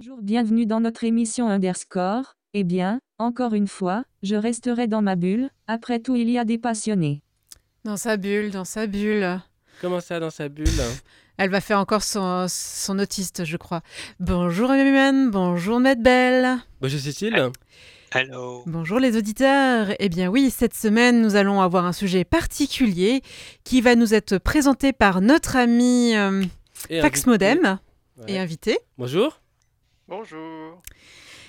Bonjour, bienvenue dans notre émission Underscore. Eh bien, encore une fois, je resterai dans ma bulle, après tout il y a des passionnés. Dans sa bulle, dans sa bulle. Comment ça, dans sa bulle? Elle va faire encore son, son autiste, je crois. Bonjour Emmanuel, bonjour Medbelle. Bonjour Cécile. Hello. Bonjour les auditeurs. Eh bien oui, cette semaine, nous allons avoir un sujet particulier qui va nous être présenté par notre ami euh, Et Fax invité. Modem Ouais. et invité, Bonjour. Bonjour.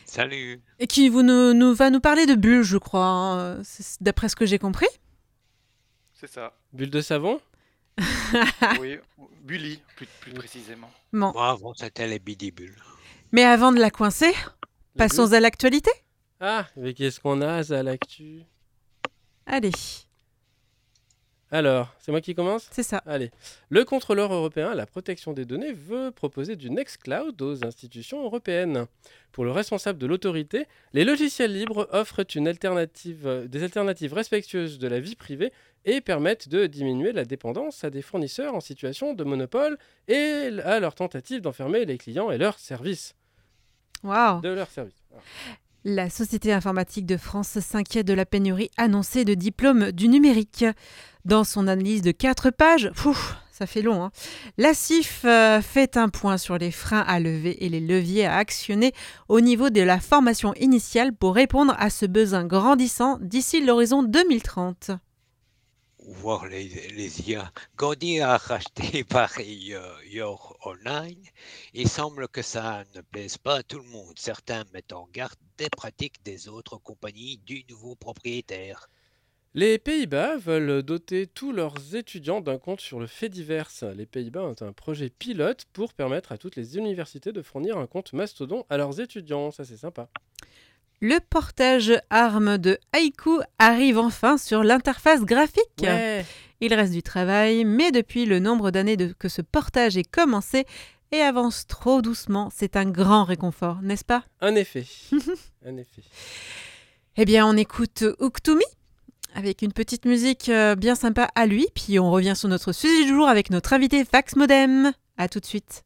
Salut. et qui vous nous, nous- va nous parler de bulles, je crois, hein, d'après ce que j'ai compris. C'est ça. Bulle de savon Oui, Bully, plus, plus précisément. Bon, Moi, avant, c'était les bidibules. mais avant de la coincer, passons à l'actualité. Ah, mais qu'est-ce qu'on a, ça, à l'actu? Allez, Alors, c'est moi qui commence? C'est ça. Allez. Le contrôleur européen à la protection des données veut proposer du Nextcloud aux institutions européennes. Pour le responsable de l'autorité, les logiciels libres offrent une alternative, des alternatives respectueuses de la vie privée et permettent de diminuer la dépendance à des fournisseurs en situation de monopole et à leur tentative d'enfermer les clients et leurs services. Waouh. De leurs services. La Société informatique de France s'inquiète de la pénurie annoncée de diplômes du numérique. Dans son analyse de 4 pages, ça fait long, hein, la CIF euh, fait un point sur les freins à lever et les leviers à actionner au niveau de la formation initiale pour répondre à ce besoin grandissant d'ici l'horizon 2030. Voir les, IA. Gandhi a racheté pareil euh, Your Online. Il semble que ça ne plaise pas à tout le monde. Certains mettent en garde des pratiques des autres compagnies du nouveau propriétaire. Les Pays-Bas veulent doter tous leurs étudiants d'un compte sur le fait divers. Les Pays-Bas ont un projet pilote pour permettre à toutes les universités de fournir un compte mastodon à leurs étudiants. Ça, c'est sympa. Le portage ARM de Haiku arrive enfin sur l'interface graphique. Ouais. Il reste du travail, mais depuis le nombre d'années que ce portage est commencé et avance trop doucement, c'est un grand réconfort, n'est-ce pas? Un effet. un effet. Eh bien, on écoute Uktumi avec une petite musique euh, bien sympa à lui, puis on revient sur notre sujet du jour avec notre invité Fax Modem. À tout de suite.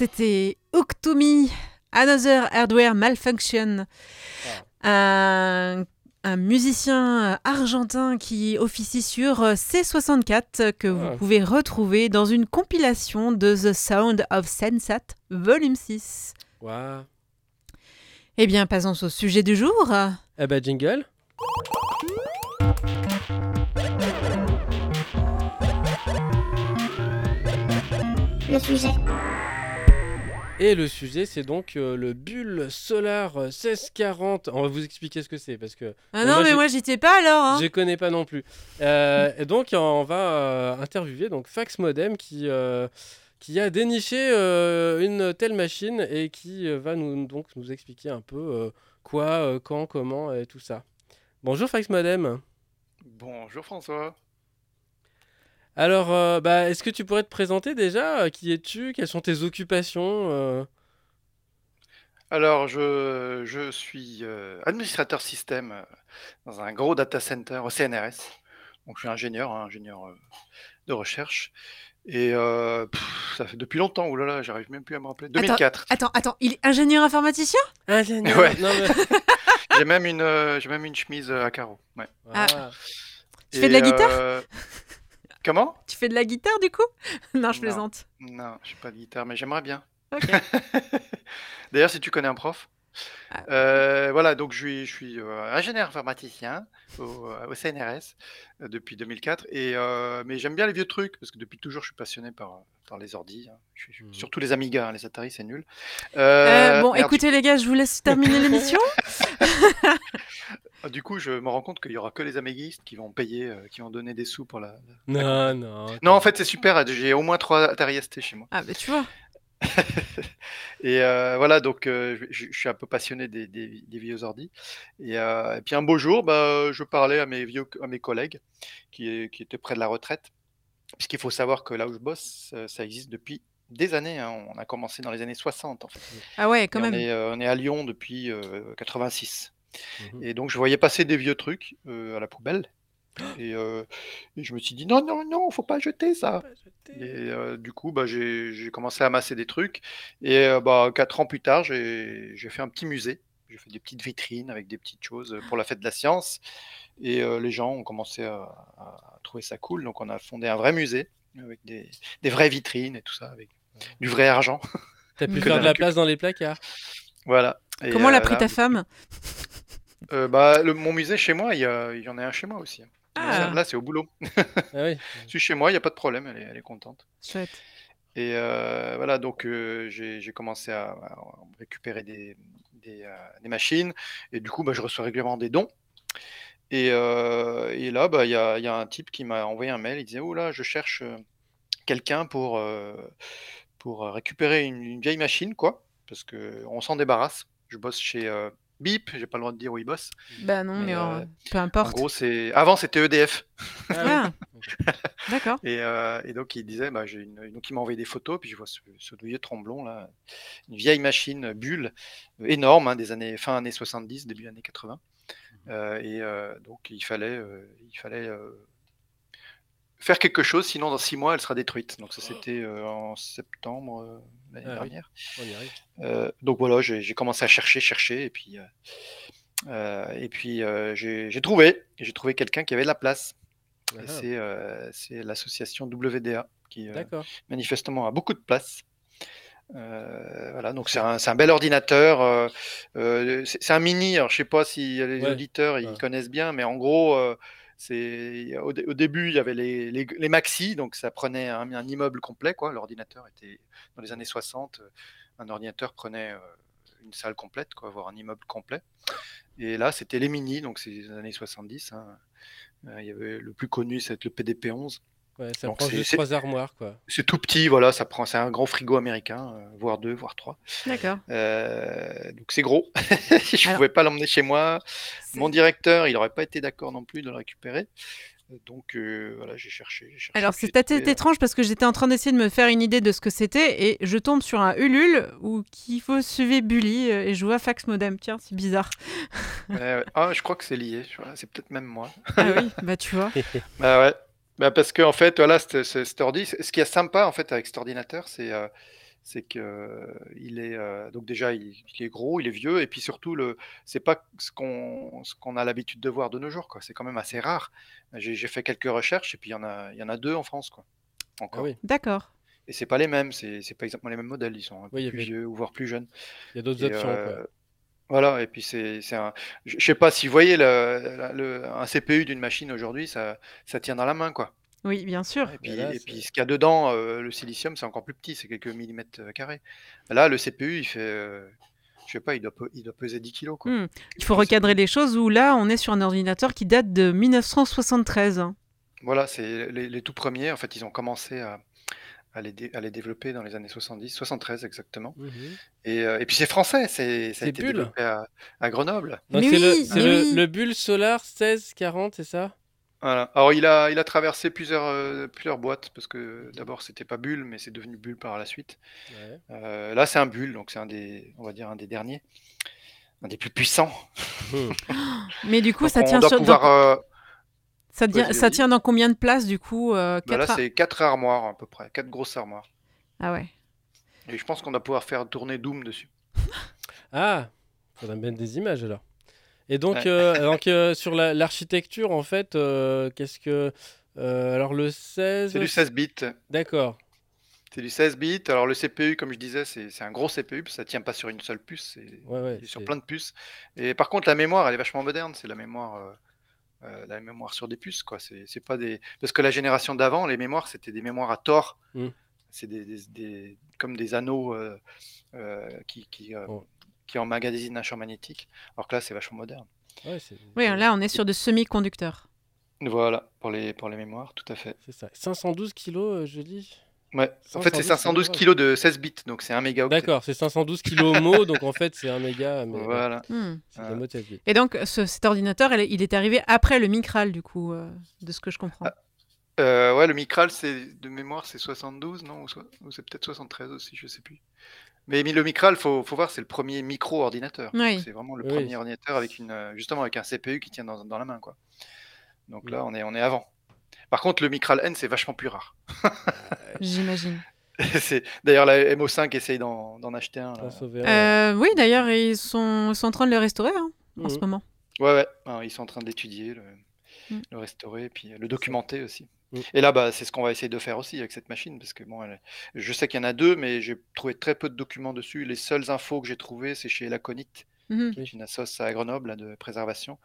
C'était Uktumi, Another Hardware Malfunction. Un, un musicien argentin qui officie sur C64 que vous pouvez retrouver dans une compilation de The Sound of Sensat, volume 6. Waouh. Eh bien, passons au sujet du jour. Eh ben, jingle. Le sujet. Et le sujet, c'est donc euh, le bulle Solar 1640. On va vous expliquer ce que c'est parce que Ah Bon, non, moi, mais moi, j'étais pas alors. hein. je connais pas non plus. Euh, et donc, on va euh, interviewer donc Fax Modem qui, euh, qui a déniché euh, une telle machine et qui euh, va nous, donc nous expliquer un peu euh, quoi, euh, quand, comment et tout ça. Bonjour Fax Modem. Bonjour François. Alors, euh, bah, est-ce que tu pourrais te présenter déjà? Euh, Qui es-tu? Quelles sont tes occupations euh? Alors, je, je suis euh, administrateur système dans un gros data center au CNRS. Donc, je suis ingénieur, hein, ingénieur euh, de recherche. Et euh, pff, ça fait depuis longtemps, oulala, j'arrive même plus à me rappeler. 2004. Attends, attends, il est ingénieur informaticien? Ingénieur. Ouais. Mais- J'ai même une, euh, j'ai même une chemise à carreaux. Ouais. Ah. Ah. Tu fais de la guitare? euh, Comment? Tu fais de la guitare du coup? Non, je Non. plaisante. Non, je pas de guitare, mais j'aimerais bien. D'ailleurs, si tu connais un prof? Ah. Euh, voilà, donc je suis, je suis euh, ingénieur informaticien au, euh, au CNRS depuis 2004. Et, euh, mais j'aime bien les vieux trucs parce que depuis toujours, je suis passionné par, par les ordis. hein. Je suis- je- Mhm. Surtout les Amiga, hein, les Atari, c'est nul. Bon, écoutez les gars, je vous laisse terminer l'émission. du coup, je me rends compte qu'il y aura que les amiguistes qui vont payer, qui vont donner des sous pour la. Non, non. Non, en fait, c'est super. J'ai au moins trois Atari ST chez moi. Ah, bah tu vois. Et euh, voilà, donc euh, je, suis un peu passionné des, des- des vieux ordi. Et, euh, et puis un beau jour, bah, je parlais à mes vieux, à mes collègues qui, qui étaient près de la retraite. Puisqu'il faut savoir que là où je bosse, ça existe depuis des années. hein. On a commencé dans les années 60 en fait. Ah ouais, Et quand on, même. est, euh, on est à Lyon depuis euh, 86. Mhm. Et donc je voyais passer des vieux trucs à la poubelle. Et, euh, et je me suis dit non, non, non, faut pas jeter ça. Et euh, du coup, bah, j'ai commencé à amasser des trucs. Et euh, bah, quatre ans plus tard, j'ai fait un petit musée. J'ai fait des petites vitrines avec des petites choses pour la fête de la science. Et euh, les gens ont commencé à, à trouver ça cool. Donc on a fondé un vrai musée avec des, des vraies vitrines et tout ça, avec du vrai argent. T'as pu Que faire de la place dans les placards. voilà. Et, Comment l'a pris là, ta femme? euh, bah, le- Mon musée chez moi, il y, a- il y en a un chez moi aussi. Ah. Là, c'est au boulot. Ah oui. Je suis chez moi, il n'y a pas de problème, elle est, elle est contente. Chouette. Et euh, voilà, donc euh, j'ai commencé à, à récupérer des, des, euh, des machines. Et du coup, bah, je reçois régulièrement des dons. Et, euh, et là, bah, il y a, il y a un type qui m'a envoyé un mail. Il disait Oh là, je cherche quelqu'un pour, euh, pour récupérer une, une vieille machine, quoi. Parce qu'on s'en débarrasse. Je bosse chez euh, Bip, j'ai pas le droit de dire où il bosse. Bah non, Mais, mais, euh, euh, peu En importe. gros, c'est avant c'était EDF. Ah Ah, d'accord. Et, euh, et donc il disait, bah, j'ai une... donc il m'a envoyé des photos, puis je vois ce, ce vieux tremblon là, une vieille machine bulle énorme, hein, des années fin années 70, début années 80. Euh, et euh, donc il fallait, euh, il fallait euh, faire quelque chose, sinon dans six mois elle sera détruite. Donc ça c'était euh, en septembre euh, l'année Ah dernière. Arrive. Euh, donc voilà, j'ai commencé à chercher, chercher, et puis, et puis j'ai trouvé, j'ai trouvé quelqu'un qui avait de la place. Ah, c'est l'association WDA qui manifestement a beaucoup de place. Euh, voilà, donc c'est un, un bel ordinateur. euh, euh, c'est un mini. Alors je sais pas si les Ouais, auditeurs ils ouais. connaissent bien, mais en gros, au, dé- au début il y avait les, maxi, donc ça prenait un, immeuble complet. L'ordinateur était dans les années 60, euh, un ordinateur prenait euh, une salle complète, voire un immeuble complet. Et là, c'était les mini, donc c'est les années 70. hein. Euh, le plus connu, c'est le PDP-11. Ouais, ça Donc prend juste trois armoires, quoi. C'est tout petit, voilà, ça prend, c'est un grand frigo américain, euh, voire deux, voire trois. D'accord. Euh, donc c'est gros. je Alors- pouvais pas l'emmener chez moi. Mon directeur, il n'aurait pas été d'accord non plus de le récupérer. Donc euh, voilà, j'ai cherché, Alors, c'est étrange parce que j'étais en train d'essayer de me faire une idée de ce que c'était et je tombe sur un Ulule où qu'il faut suivre Bully et je vois Fax Modem. Tiens, c'est bizarre. euh, ah, je crois que c'est lié. C'est peut-être même moi. Ah oui, bah tu vois. Bah ouais. Bah parce que en fait, voilà, cet- cet ordi, ce qui est sympa en fait avec cet ordinateur, c'est euh, c'est que il est euh, donc déjà il, il est gros, il est vieux, et puis surtout le, c'est pas ce qu'on ce qu'on a l'habitude de voir de nos jours, quoi. C'est quand même assez rare. J'ai fait quelques recherches, et puis il y en a il y en a deux en France, quoi. Ah Encore. oui, D'accord. Et c'est pas les mêmes, c'est c'est pas exactement les mêmes modèles. Ils sont un peu Oui, plus avait- vieux ou voire plus jeunes. il y a d'autres options. euh, quoi. Voilà, et puis c'est c'est un. Je sais pas si vous voyez le, le- un CPU d'une machine aujourd'hui, ça, ça tient dans la main, quoi. Oui, bien sûr. Et puis, là, et c'est- puis ce qu'il y a dedans, euh, le silicium, c'est encore plus petit, c'est quelques millimètres euh, carrés. Là, le CPU, il fait, euh, je sais pas, il doit, pe- il doit peser 10 kilos, quoi. Hmm. Il faut recadrer les choses où là, on est sur un ordinateur qui date de 1973. hein. Voilà, c'est les, les tout premiers. En fait, ils ont commencé à, à les, dé- à les développer dans les années 70, 73 exactement. Mhm. Et, euh, et puis c'est français, c'est, ça a C'est été Bull. développé à, à Grenoble. Donc, c'est le, oui, le, oui. le Bull Solar 1640, c'est ça? Voilà. Alors il a, il a traversé plusieurs, euh, plusieurs boîtes parce que d'abord c'était pas Bull, mais c'est devenu Bull par la suite. Ouais. Euh, là c'est un Bull, donc c'est un des, on va dire un des derniers, un des plus puissants. Mhm. Mais du coup, Donc ça on tient doit sur. pouvoir, euh, Ça, tient- ça dans combien de places du coup euh, bah là c'est quatre armoires à peu près, quatre grosses armoires. Ah ouais. Et je pense qu'on doit pouvoir faire tourner Doom dessus. Ah, faudrait me mettre des images alors. Et donc, Ouais. euh, donc euh, sur la- l'architecture, en fait, euh, qu'est-ce que. euh, alors le 16. C'est du 16 bits. D'accord. C'est du 16 bits. Alors le CPU, comme je disais, c'est un gros CPU, parce que ça tient pas sur une seule puce, c'est Ouais, sur plein de puces. Et par contre, la mémoire, elle est vachement moderne. C'est la mémoire, euh, la mémoire sur des puces, quoi. C'est c'est pas des parce que la génération d'avant, les mémoires, c'était des mémoires à tort. Mm. C'est des, des- des- comme des anneaux euh, euh, qui qui, Oh. qui emmagasinent un champ magnétique. Alors que là, c'est vachement moderne. Ouais, c'est Oui, là, on est sur de semi-conducteurs. Voilà pour les pour les mémoires, tout à fait. c'est ça. 512 kilos, je dis. Ouais. En fait, c'est 512 512 kilos. kilos de 16 bits, donc c'est un mégaoctet. D'accord, c'est 512 kilos au mot, donc en fait, c'est un méga. Mais Voilà. Hmm. Ah. Et donc, ce- cet ordinateur, il est arrivé après le Micral, du coup, euh, de ce que je comprends. Ah. Euh, ouais, le Micral, c'est de mémoire, c'est 72, non Ou, so- ou c'est peut-être 73 aussi, je sais plus. Mais le Micral, faut, faut voir, c'est le premier micro-ordinateur. Oui. C'est vraiment le Oui. premier ordinateur avec une, euh, justement avec un CPU qui tient dans, dans la main, quoi. Donc là, on est, on est avant. Par contre, le Micral N, c'est vachement plus rare. J'imagine. d'ailleurs la MO5 essaye d'en d'en acheter un. Euh, oui, d'ailleurs, ils sont, ils sont en train de le restaurer hein, en ouais. ce Mhm. moment. Ouais, ouais. hein, ils sont en train de l'étudier, le, Mm. le restaurer, et puis le documenter aussi. Mm. Et là, bah, c'est ce qu'on va essayer de faire aussi avec cette machine, parce que bon, elle- je sais qu'il y en a deux, mais j'ai trouvé très peu de documents dessus. Les seules infos que j'ai trouvées, c'est chez Laconite, Mhm. qui est une assoce à Grenoble là, de préservation.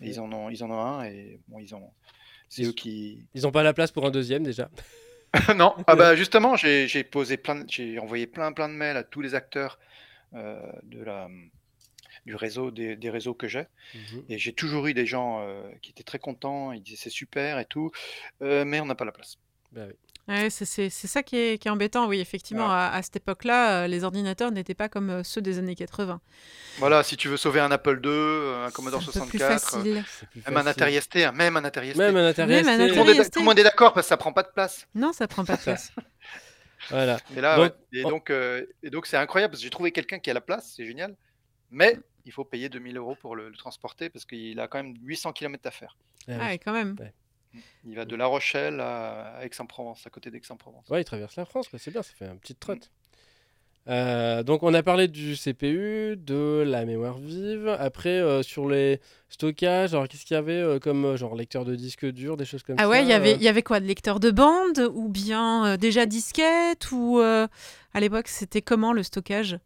Et ils en ont, ils en ont un, et bon, ils ont. C'est Ils- eux qui. Ils ont pas la place pour un deuxième déjà. non, ah bah justement, j'ai posé plein, j'ai envoyé plein, plein de mails à tous les acteurs euh, de la, du réseau, des, des réseaux que j'ai. Mhm. Et j'ai toujours eu des gens euh, qui étaient très contents, ils disaient c'est super et tout, euh, mais on n'a pas la place. Bah oui. Ouais, c'est c'est- c'est ça qui est, qui est embêtant, oui, effectivement. À, à cette époque-là, euh, les ordinateurs n'étaient pas comme euh, ceux des années 80. Voilà, si tu veux sauver un Apple II, euh, un Commodore C'est un peu plus 64, euh, facile. C'est plus même un facile. Atari ST, hein, même un Atari ST. Même un Atari Même un ST. tout, le monde Atari est, ST. tout le monde est d'accord parce que ça prend pas de place. Non, ça prend pas de place. Voilà. Et là, Donc- ouais. et donc, euh, et donc c'est incroyable parce que j'ai trouvé quelqu'un qui a la place, c'est génial, mais il faut payer 2000 euros pour le, le transporter parce qu'il a quand même 800 km à faire. Ah oui. Ah, ouais, quand même. Il va de La Rochelle à Aix-en-Provence, à côté d'Aix-en-Provence. Ouais, il traverse la France, c'est bien, ça fait un petit trotte. Euh, donc on a parlé du CPU, de la mémoire vive. Après, euh, sur les stockages, alors qu'est-ce qu'il y avait euh, comme euh, genre lecteur de disque dur, des choses comme Ah ça ouais, il y avait, euh, il y avait quoi De lecteur de bande Ou bien euh, déjà disquette Ou euh, à l'époque, c'était comment le stockage?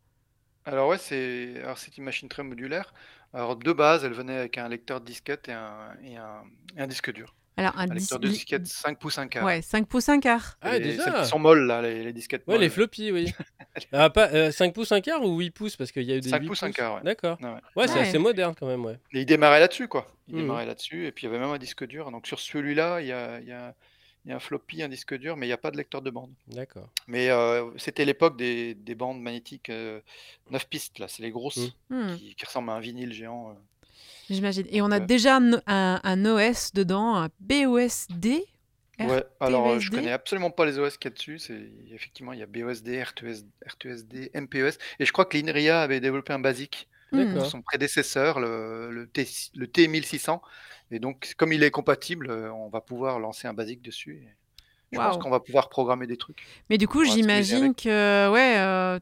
Alors ouais, c'est alors c'est une machine très modulaire. Alors de base, elle venait avec un lecteur de disquette et un, et un, et un disque dur. Alors, un Un dis- lecteur de disquette 5 pouces 1 quart. Ouais, 5 pouces, 1 quart. Ah, les, déjà celles qui sont molles là, les, les disquettes Ouais, les floppies, oui. ah, pas, euh, 5 pouces, 1 quart ou 8 pouces? Parce qu'il y a eu des 5 8 pouces, un quart, ouais. D'accord. Ouais, ouais. Ouais, c'est Ouais. assez moderne quand même, ouais. Et il démarrait là-dessus quoi. Il Mhm. démarrait là-dessus et puis il y avait même un disque dur. Donc sur celui-là, il y a, il y a- il y a un floppy, un disque dur, mais il n'y a pas de lecteur de bande. D'accord. Mais euh, c'était l'époque des, des bandes magnétiques 9 pistes là, c'est les grosses Mhm. Hmm, qui, qui ressemblent à un vinyle géant. Euh. J'imagine. Et on a Ouais. déjà un, un- un OS dedans, un BOSD Ouais, alors euh, je connais absolument pas les OS qu'il y a dessus. C'est effectivement il y a BOSD, R2S, R2SD, MPES, et je crois que l'INRIA avait développé un basique Hmm. D'accord. son prédécesseur, le, le, T, le T1600. Et donc comme il est compatible, euh, on va pouvoir lancer un basique dessus. Je pense qu'on va pouvoir programmer des trucs. Mais du coup, j'imagine que ouais, euh,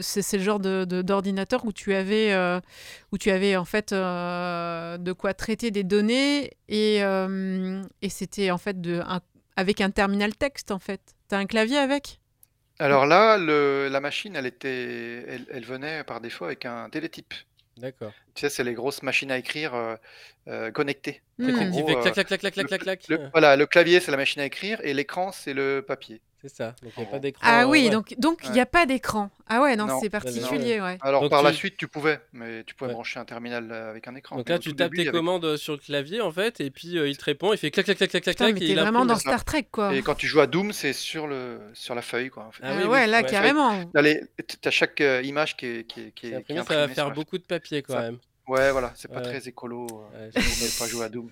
c'est le genre de de- d'ordinateur où tu avais euh, où tu avais en fait euh, de quoi traiter des données et et c'était en fait de un- avec un terminal texte en fait. T'as un clavier avec? Alors là, le- la machine, elle était, elle, elle venait par défaut avec un télétype. D'accord. Tu sais, c'est les grosses machines à écrire euh, euh, connectées. Hmm. En qui gros, fait clac, clac, clac, clac, le, clac, clac, clac. le- voilà, le clavier, c'est la machine à écrire et l'écran, c'est le papier. C'est ça. Donc il En n'y a pas gros. d'écran. Ah oui, ouais. donc donc il Ouais. n'y a pas d'écran. Ah ouais, non, Non, c'est particulier, ouais. Alors Donc par la suite, tu pouvais, mais tu pouvais Ouais. brancher un terminal euh, avec un écran. Donc là, tu tapes début, tes avait- commandes euh, sur le clavier en fait, et puis euh, il te répond, il fait clac, clac, clac, clac, clac, Putain, clac, mais et t'es il vraiment dans. Star Trek quoi. Et quand tu joues à Doom, c'est sur le sur la feuille, quoi. En fait. Ah Ah oui, oui, ouais, là ouais. carrément. T'as chaque euh, image qui est, qui est, qui C'est est- qui est imprimé, ça va faire beaucoup de papier quand même. Ouais, voilà, c'est pas très écolo. sais. pas jouer à Doom.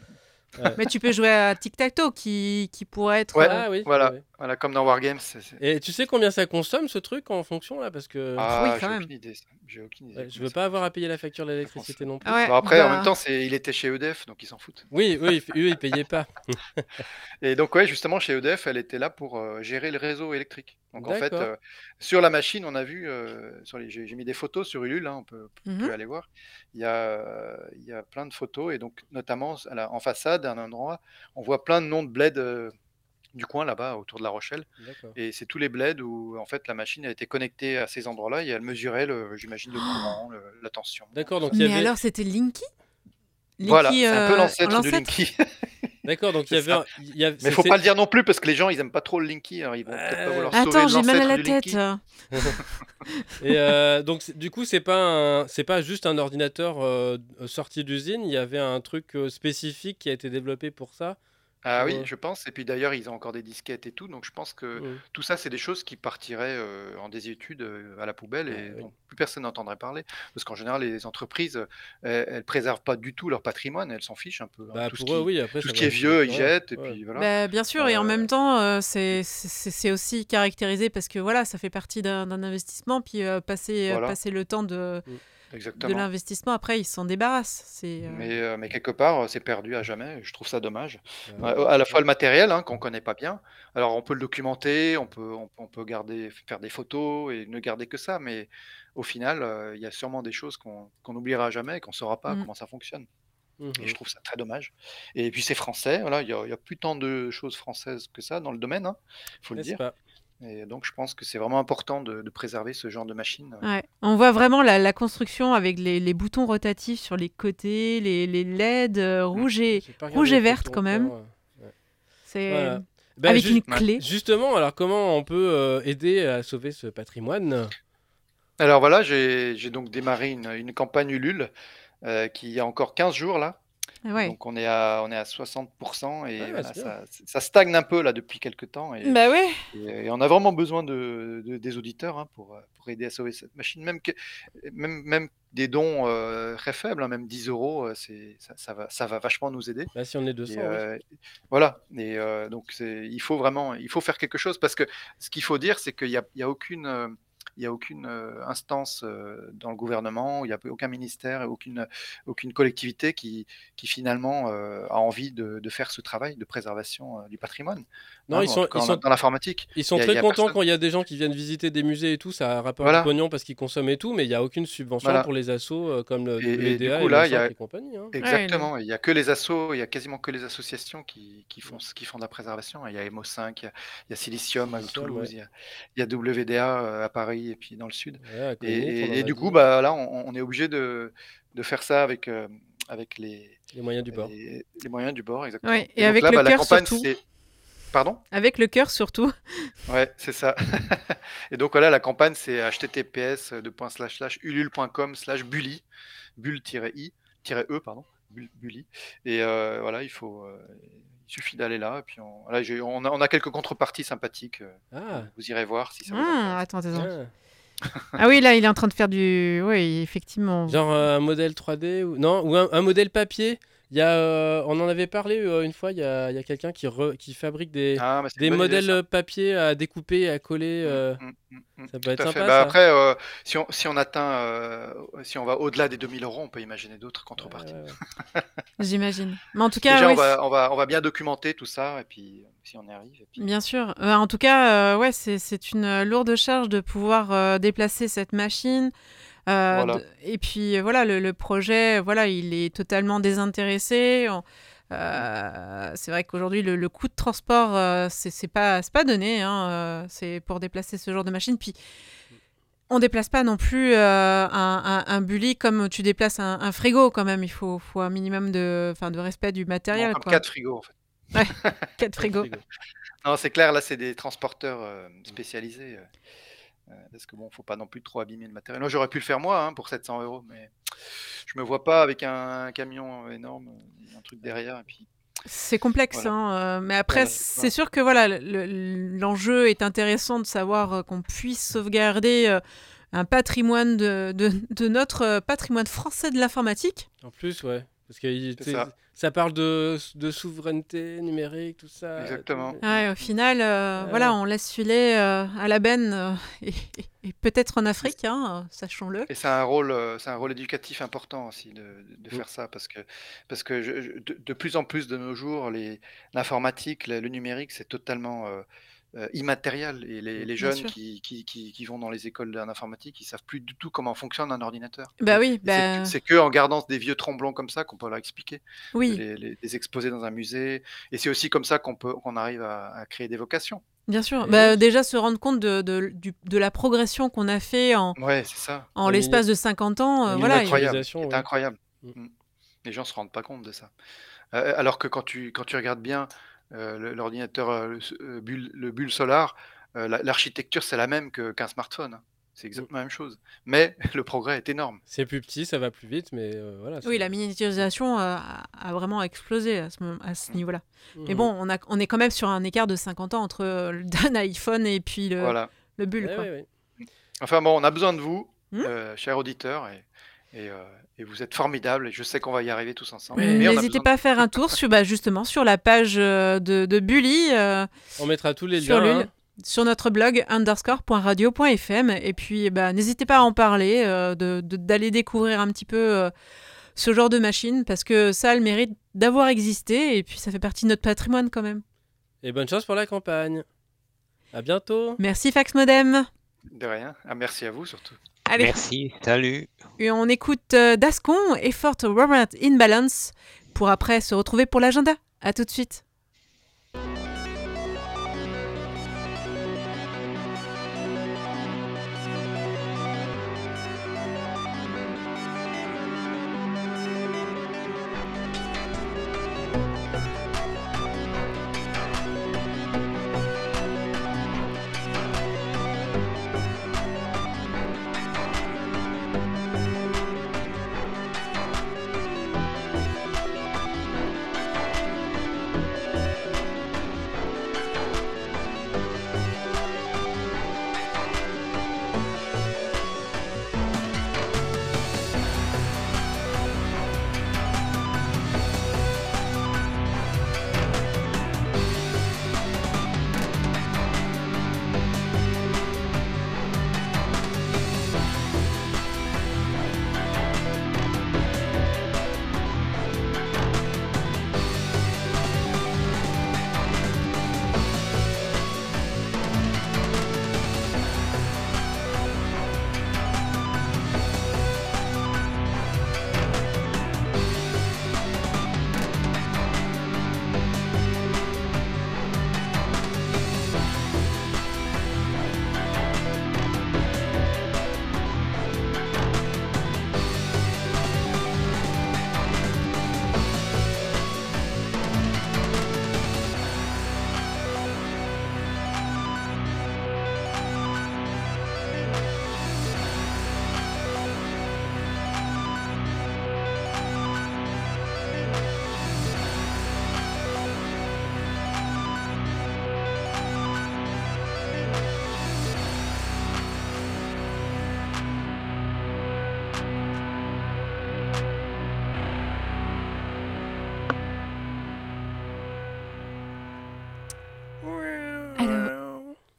Mais tu peux jouer à Tic Tac Toe qui qui pourrait être Ouais, euh, Ah oui. Voilà, ouais, voilà, comme dans Wargames. Et tu sais combien ça consomme ce truc en fonction là Parce que Ah, oui, j'ai quand même. aucune idée. aucune idée. ouais, je comment veux pas avoir à payer la facture de l'électricité fonctionne. non plus. Ah ouais, Bon, après, en bah, même temps, il était chez EDF, donc ils s'en foutent. Oui, oui, eux ils payaient pas. Et donc, ouais, justement, chez EDF, elle était là pour euh, gérer le réseau électrique. Donc, en fait, euh, sur la machine, on a vu, euh, sur les, j'ai, j'ai mis des photos sur Ulule, hein, on peut, peut aller voir. Il y, a, euh, il y a plein de photos, et donc, notamment à la- en façade, à un endroit, on voit plein de noms de bleds euh, du coin là-bas, autour de La Rochelle. D'accord. Et c'est tous les bleds où, en fait, la machine a été connectée à ces endroits-là et elle mesurait, le, j'imagine, le courant, le- la tension. D'accord, donc il y Mais avait. alors c'était Linky? Linky Voilà, c'est un peu l'ancêtre du Linky. D'accord, donc il y C'est avait. ça. un- il y avait- Mais faut pas le dire non plus parce que les gens ils aiment pas trop le Linky. alors ils vont peut-être pas vouloir sauver Attends, j'ai mal à la tête. Et euh, donc du coup c'est pas un- c'est pas juste un ordinateur euh, sorti d'usine, il y avait un truc euh, spécifique qui a été développé pour ça. Ah oui, je pense. Et puis d'ailleurs ils ont encore des disquettes et tout. Donc je pense que tout ça c'est des choses qui partiraient euh, en désuétude euh, à la poubelle et Ah oui. dont plus personne n'entendrait parler. Parce qu'en général les entreprises euh, elles, elles préservent pas du tout leur patrimoine. Elles s'en fichent un peu. hein. Bah, tout ce pour eux, qui, oui, après tout ça ce qui va est vieux ils ouais, jettent et ouais. puis voilà. Bah, bien sûr, et en Euh, même temps, euh, c'est c'est- c'est aussi caractérisé parce que voilà, ça fait partie d'un d'un investissement. Puis euh, passer, euh, Voilà. passer le temps de, de Exactement. l'investissement, après, ils s'en débarrassent. C'est euh, Mais, euh, mais quelque part, euh, c'est perdu à jamais. Je trouve ça dommage. À la fois le matériel hein, qu'on connaît pas bien. Alors on peut le documenter, on peut, on, on peut garder, faire des photos et ne garder que ça, mais au final, il y a sûrement des choses qu'on qu'on n'oubliera jamais et qu'on saura pas Mm. comment ça fonctionne. Mhm. Et je trouve ça très dommage. Et puis c'est français, voilà, il y a, plus tant de choses françaises que ça dans le domaine, il faut le dire. pas? Et donc je pense que c'est vraiment important de, de préserver ce genre de machine. ouais. On voit vraiment la, la construction avec les, les boutons rotatifs sur les côtés, les, les LED euh, rouges et, pas regardé rouge et les verte photos quand même. encore, ouais. C'est Voilà. Ben, avec une clé. Justement, alors comment on peut euh, aider à sauver ce patrimoine? Alors voilà, j'ai j'ai donc démarré une, une campagne Ulule euh, qui a encore 15 jours là. Ah ouais. Donc on est à, on est à 60% et Ouais, voilà, c'est ça, ça stagne un peu là depuis quelques temps et, Bah ouais. et- et on a vraiment besoin de, de- des auditeurs hein, pour, pour aider à sauver cette machine. Même, que, même, même des dons euh, très faibles, hein, même 10 euros, euh, c'est, ça, ça va, ça va vachement nous aider. Bah, Si on est 200, Et, euh, Voilà, et euh, donc c'est- il faut vraiment, il faut faire quelque chose parce que ce qu'il faut dire, c'est qu'il n'y a, il y a aucune, euh, il y a aucune euh, instance euh, dans le gouvernement, il n'y a aucun ministère, aucune, aucune collectivité qui, qui finalement euh, a envie de, de faire ce travail de préservation euh, du patrimoine. Non, Hein, ils sont, tout cas, ils en- sont, dans l'informatique. ils sont a- très a contents personne. quand il y a des gens qui viennent visiter des musées et tout, ça rapporte Voilà. du pognon parce qu'ils consomment et tout, mais il n'y a aucune subvention Voilà. pour les assos euh, comme le Et- et du WDA et, coup, là, il y a- Mozart et compagnie. hein. Exactement, il n'y a que les assos, il y a quasiment que les associations qui, qui font, qui font de la préservation. Il y a MO5, il y a, il y a Silicium à Silicium, Toulouse, ouais. il y a, il y a WDA euh, à Paris et puis dans le sud. Ouais, Et, et- et du coup, bah, là, on, on est obligé de, de faire ça avec, euh, avec les, les moyens du bord. les, les moyens du bord, exactement. Ouais, et donc avec là, le bah, la cœur campagne, surtout. c'est... Pardon? Avec le cœur surtout. Ouais, c'est ça. et donc voilà, la campagne, c'est https ulule.com slash bully, bulle-i, -e, pardon, bully. Et euh, voilà, il faut... euh, il suffit d'aller là, et puis on, là, j'ai- on, a, on a quelques contreparties sympathiques. euh, Ah, Vous irez voir si ça vous Ah, attends, attends. ah. Ah oui, là, il est en train de faire du. Oui, effectivement. Genre euh, un modèle 3D ou non ou un, un modèle papier? Il y a, euh, on en avait parlé euh, une fois, il y a, il y a quelqu'un qui, re- qui fabrique des, Ah, des idée, modèles euh, papier à découper et à coller. euh, Mm, mm, mm, ça peut être sympa, Bah, ça. après, euh, si, on, si on atteint, euh, si on va au-delà des 2000 euros, on peut imaginer d'autres contreparties. J'imagine. Mais en tout cas, Déjà, oui, on, va, on, va, on va bien documenter tout ça, et puis si on y arrive. Et puis... Bien sûr. Euh, en tout cas, euh, ouais, c'est, c'est une lourde charge de pouvoir euh, déplacer cette machine. Euh, Voilà. et puis voilà, le, le projet, voilà, il est totalement désintéressé. On- euh, c'est vrai qu'aujourd'hui, le, le coût de transport, euh, c'est, pas, donné. hein, euh, c'est pour déplacer ce genre de machine. Puis on déplace pas non plus un, un, un bully comme tu déplaces un, un frigo quand même. Il faut, faut un minimum de, respect du matériel. Quoi. quatre frigos, en fait. Quatre frigos. Frigo. Non, c'est clair, là, c'est des transporteurs spécialisés. Euh, parce que bon, faut pas non plus trop abîmer le matériel. Moi, j'aurais pu le faire moi hein, pour 700 euros, mais je me vois pas avec un camion énorme, un truc derrière, et puis C'est complexe, Voilà. hein, euh, mais après, Voilà, c'est voilà. sûr que voilà, le- le- l'enjeu est intéressant de savoir euh, qu'on puisse sauvegarder un patrimoine de, de- de notre patrimoine français de l'informatique. En plus, ouais. Parce que ça. ça. parle de, de souveraineté numérique, tout ça. Exactement. tout- Ouais, au final, euh, Ouais. voilà, on laisse filer euh, à la benne euh, et, et- et peut-être en Afrique, hein, sachons-le. Et c'est un rôle, c'est un rôle éducatif important aussi de, Mm. faire ça parce que, parce que je- je- de, de plus en plus de nos jours, les- l'informatique, le, le numérique, c'est totalement euh, immatériel. Et les, les Bien jeunes qui, qui, qui, qui vont dans les écoles d'informatique, ils savent plus du tout comment fonctionne un ordinateur. Bah oui, bah, que- C'est que en gardant des vieux tromblons comme ça qu'on peut leur expliquer, oui, les, les- les exposer dans un musée. Et c'est aussi comme ça qu'on peut, qu'on arrive à, à créer des vocations. bien sûr. Bah, oui. déjà se rendre compte de, de, du- de la progression qu'on a fait en, Ouais, c'est ça. en l'espace de 50 ans. euh, voilà, incroyable. C'est ouais. incroyable. Mm. Mm. Les gens se rendent pas compte de ça. Euh, alors que quand tu, quand tu regardes bien euh, l'ordinateur, euh, le, euh, bulle, le bulle solar, euh, la- l'architecture c'est la même qu'un smartphone. C'est exactement la même chose. Mais le progrès est énorme. C'est plus petit, ça va plus vite, mais euh, voilà. Oui, la miniaturisation euh, a, vraiment explosé à ce, Mm. niveau-là. Mais Mhm. bon, on, a, on est quand même sur un écart de 50 ans entre euh, le- un iPhone et puis le, Voilà. le bulle. Ouais, quoi. ouais, ouais. Enfin bon, on a besoin de vous, Mm. euh, chers auditeurs, et, et, euh, et vous êtes formidables. Et je sais qu'on va y arriver tous ensemble. N'hésitez pas à faire un tour sur, bah, justement sur la page euh, de, de Bully, euh, On mettra tous les sur, liens. hein. sur notre blog underscore.radio.fm. Et puis, bah, n'hésitez pas à en parler, euh, de- de- d'aller découvrir un petit peu euh, ce genre de machine, parce que ça a le mérite d'avoir existé, et puis ça fait partie de notre patrimoine quand même. Et bonne chance pour la campagne. À bientôt. Merci Fax Modem. de, de rien. Ah, merci à vous surtout. Allez, Merci, salut. Et on écoute euh, Dascon et Fort Robert in Balance pour après se retrouver pour l'agenda. À tout de suite.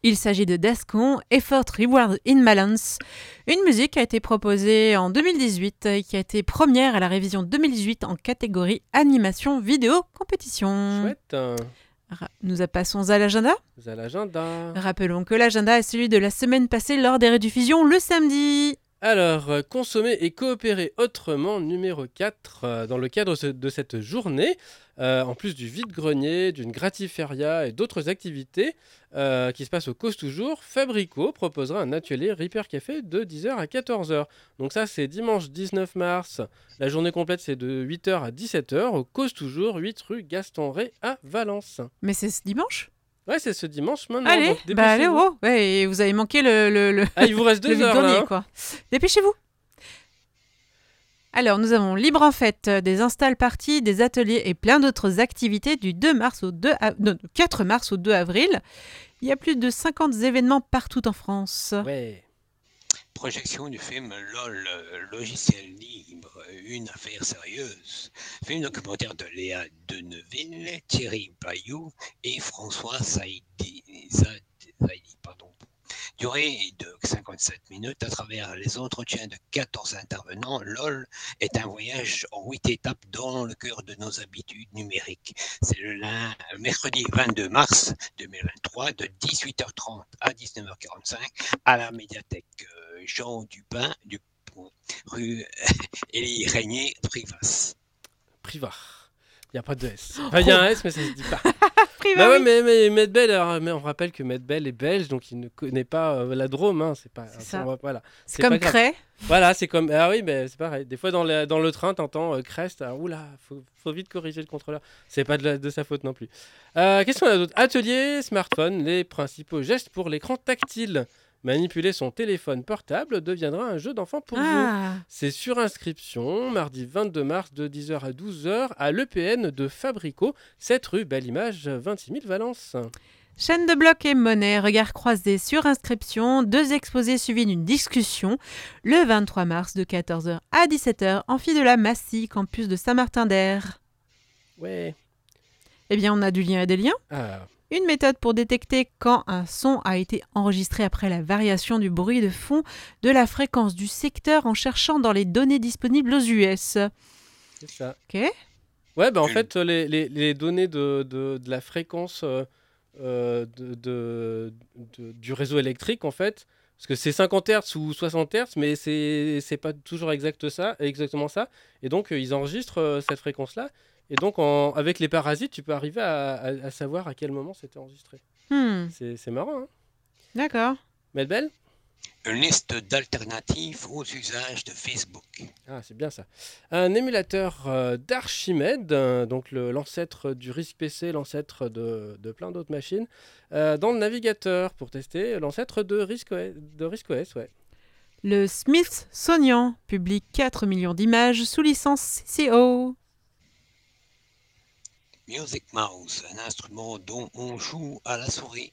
Il s'agit de Descon, Effort Reward in Balance, une musique qui a été proposée en 2018 et qui a été première à la révision 2018 en catégorie animation vidéo compétition. Chouette. Nous passons à l'agenda. Avez l'agenda. Rappelons que l'agenda est celui de la semaine passée lors des rediffusions le samedi. Alors, euh, consommer et coopérer autrement, numéro 4, euh, dans le cadre de cette journée, euh, en plus du vide-grenier, d'une gratiféria et d'autres activités qui se passent au Cause Toujours, Fabrico proposera un atelier Repair Café de 10h à 14h. Donc ça, c'est dimanche 19 mars. La journée complète, c'est de 8h à 17h au Cause Toujours, 8 rue Gaston Ray à Valence. Mais c'est ce dimanche? Ouais, c'est ce dimanche maintenant. Allez, donc bah allez, oh, ouais, et vous avez manqué le, le, le- Ah, il vous reste deux heures vide-grenier, là. hein. quoi. Dépêchez-vous. Alors, nous avons Libre en Fête, euh, des install parties, des ateliers et plein d'autres activités du 2 mars au 2 av- non, 4 mars au 2 avril. Il y a plus de 50 événements partout en France. Ouais. Projection du film LOL, logiciel libre, une affaire sérieuse. Film documentaire de Léa Deneville, Thierry Bayou et François Saïdi. Saïdi, pardon. Durée de 57 minutes à travers les entretiens de 14 intervenants. LOL est un voyage en 8 étapes dans le cœur de nos habitudes numériques. C'est le mercredi 22 mars 2023 de 18h30 à 19h45 à la médiathèque euh, Jean Dupin, du, rue Élie Régnier, Privas. Privar. Il n'y a pas de S. Enfin, il y a un S, mais ça se dit pas. Bah ouais, mais, mais Medbel, alors, mais on rappelle que Medbel est belge, donc il ne connaît pas euh, la Drôme. Hein, c'est pas. C'est voilà, comme. Cray. voilà, c'est comme. Ah oui, mais c'est pareil. Des fois dans le, dans le train, t'entends euh, Crest. Ah, oula, faut, faut vite corriger le contrôleur. C'est pas de, la- de sa faute non plus. Euh, Qu'est-ce qu'on a d'autre Atelier, smartphone, les principaux gestes pour l'écran tactile. Manipuler son téléphone portable deviendra un jeu d'enfant pour vous. Ah, C'est sur inscription, mardi 22 mars de 10h à 12h à l'EPN de Fabrico, 7 rue Belle Image, 26 000 Valence. Chaîne de blocs et monnaie, regard croisé sur inscription, deux exposés suivis d'une discussion le 23 mars de 14h à 17h, amphi de la Massy, campus de Saint-Martin-d'Air. Ouais. Eh bien, on a du lien et des liens. Ah, Une méthode pour détecter quand un son a été enregistré après la variation du bruit de fond de la fréquence du secteur en cherchant dans les données disponibles aux US. c'est ça. Ok. Ouais, bah en fait, les, les- les données de, de- de la fréquence euh, euh, de, de- de- du réseau électrique, en fait, parce que c'est 50 Hz ou 60 Hz, mais c'est pas toujours exact ça, exactement ça. Et donc, euh, ils enregistrent euh, cette fréquence-là. Et donc, en- avec les parasites, tu peux arriver à, à- à savoir à quel moment c'était enregistré. Hmm, C'est c'est marrant, hein D'accord. Medbel Une liste d'alternatives aux usages de Facebook. Ah, c'est bien ça. Un émulateur euh, d'Archimède, euh, donc le- l'ancêtre du RISC PC, l'ancêtre de, de plein d'autres machines, euh, dans le navigateur pour tester l'ancêtre de RISC OS, de RISC OS, ouais. Le Smithsonian publie 4 millions d'images sous licence CCO. Music Mouse, un instrument dont on joue à la souris.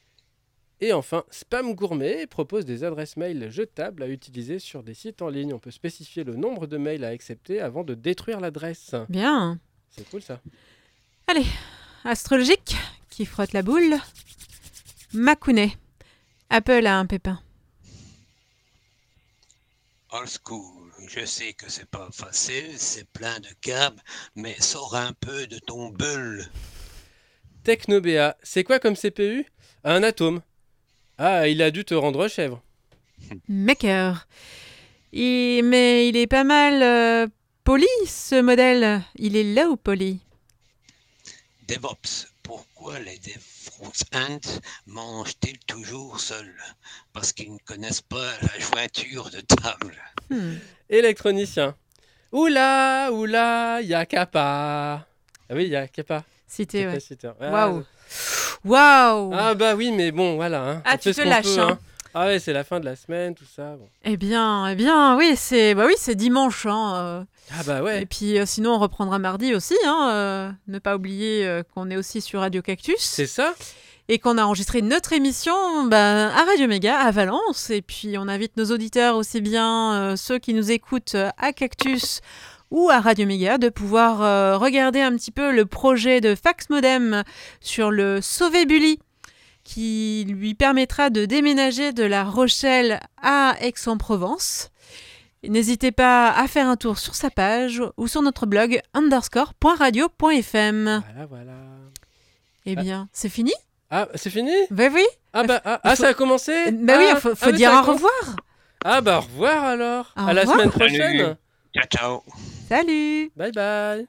Et enfin, Spam Gourmet propose des adresses mail jetables à utiliser sur des sites en ligne. On peut spécifier le nombre de mails à accepter avant de détruire l'adresse. Bien. C'est cool ça. Astrologique, qui frotte la boule. Makune. Apple a un pépin. Old school, je sais que c'est pas facile, c'est plein de câbles, mais sors un peu de ton bulle. Technobéa, c'est quoi comme CPU Un atome. Ah, il a dû te rendre chèvre. Maker. Il- Mais il est pas mal euh, poli, ce modèle. Il est low poly. DevOps, pourquoi les DevOps mangent-ils toujours seuls? Parce qu'ils ne connaissent pas la jointure de table. Hmm. Électronicien. Oula, oula, y'a Kappa. Ah oui, y'a Kappa. Cité, ouais. capaciteur. Ah, Waouh. Waouh. Ah bah oui, mais bon, voilà. hein. Ah, On tu te lâches, peut, hein. Ah ouais, c'est la fin de la semaine, tout ça. bon. Eh bien, eh bien, oui, c'est bah oui, c'est dimanche. Hein, euh. Ah bah Et ouais. puis, euh, sinon, on reprendra mardi aussi. Hein, euh, ne pas oublier qu'on est aussi sur Radio Cactus. C'est ça et qu'on a enregistré notre émission ben, à Radio Méga, à Valence. Et puis on invite nos auditeurs, aussi bien euh, ceux qui nous écoutent euh, à Cactus ou à Radio Méga, de pouvoir euh, regarder un petit peu le projet de Fax Modem sur le Sauver Bully. qui lui permettra de déménager de La Rochelle à Aix-en-Provence. N'hésitez pas à faire un tour sur sa page ou sur notre blog underscore.radio.fm. Voilà, voilà. Eh bien, c'est fini? Ah, c'est fini? Ben oui. Ah, bah, ah, ah ça a commencé? Ben oui, ah, faut, ah dire au revoir. Ah, bah, au revoir alors. À la semaine prochaine. Ciao, ciao. Salut. Bye bye.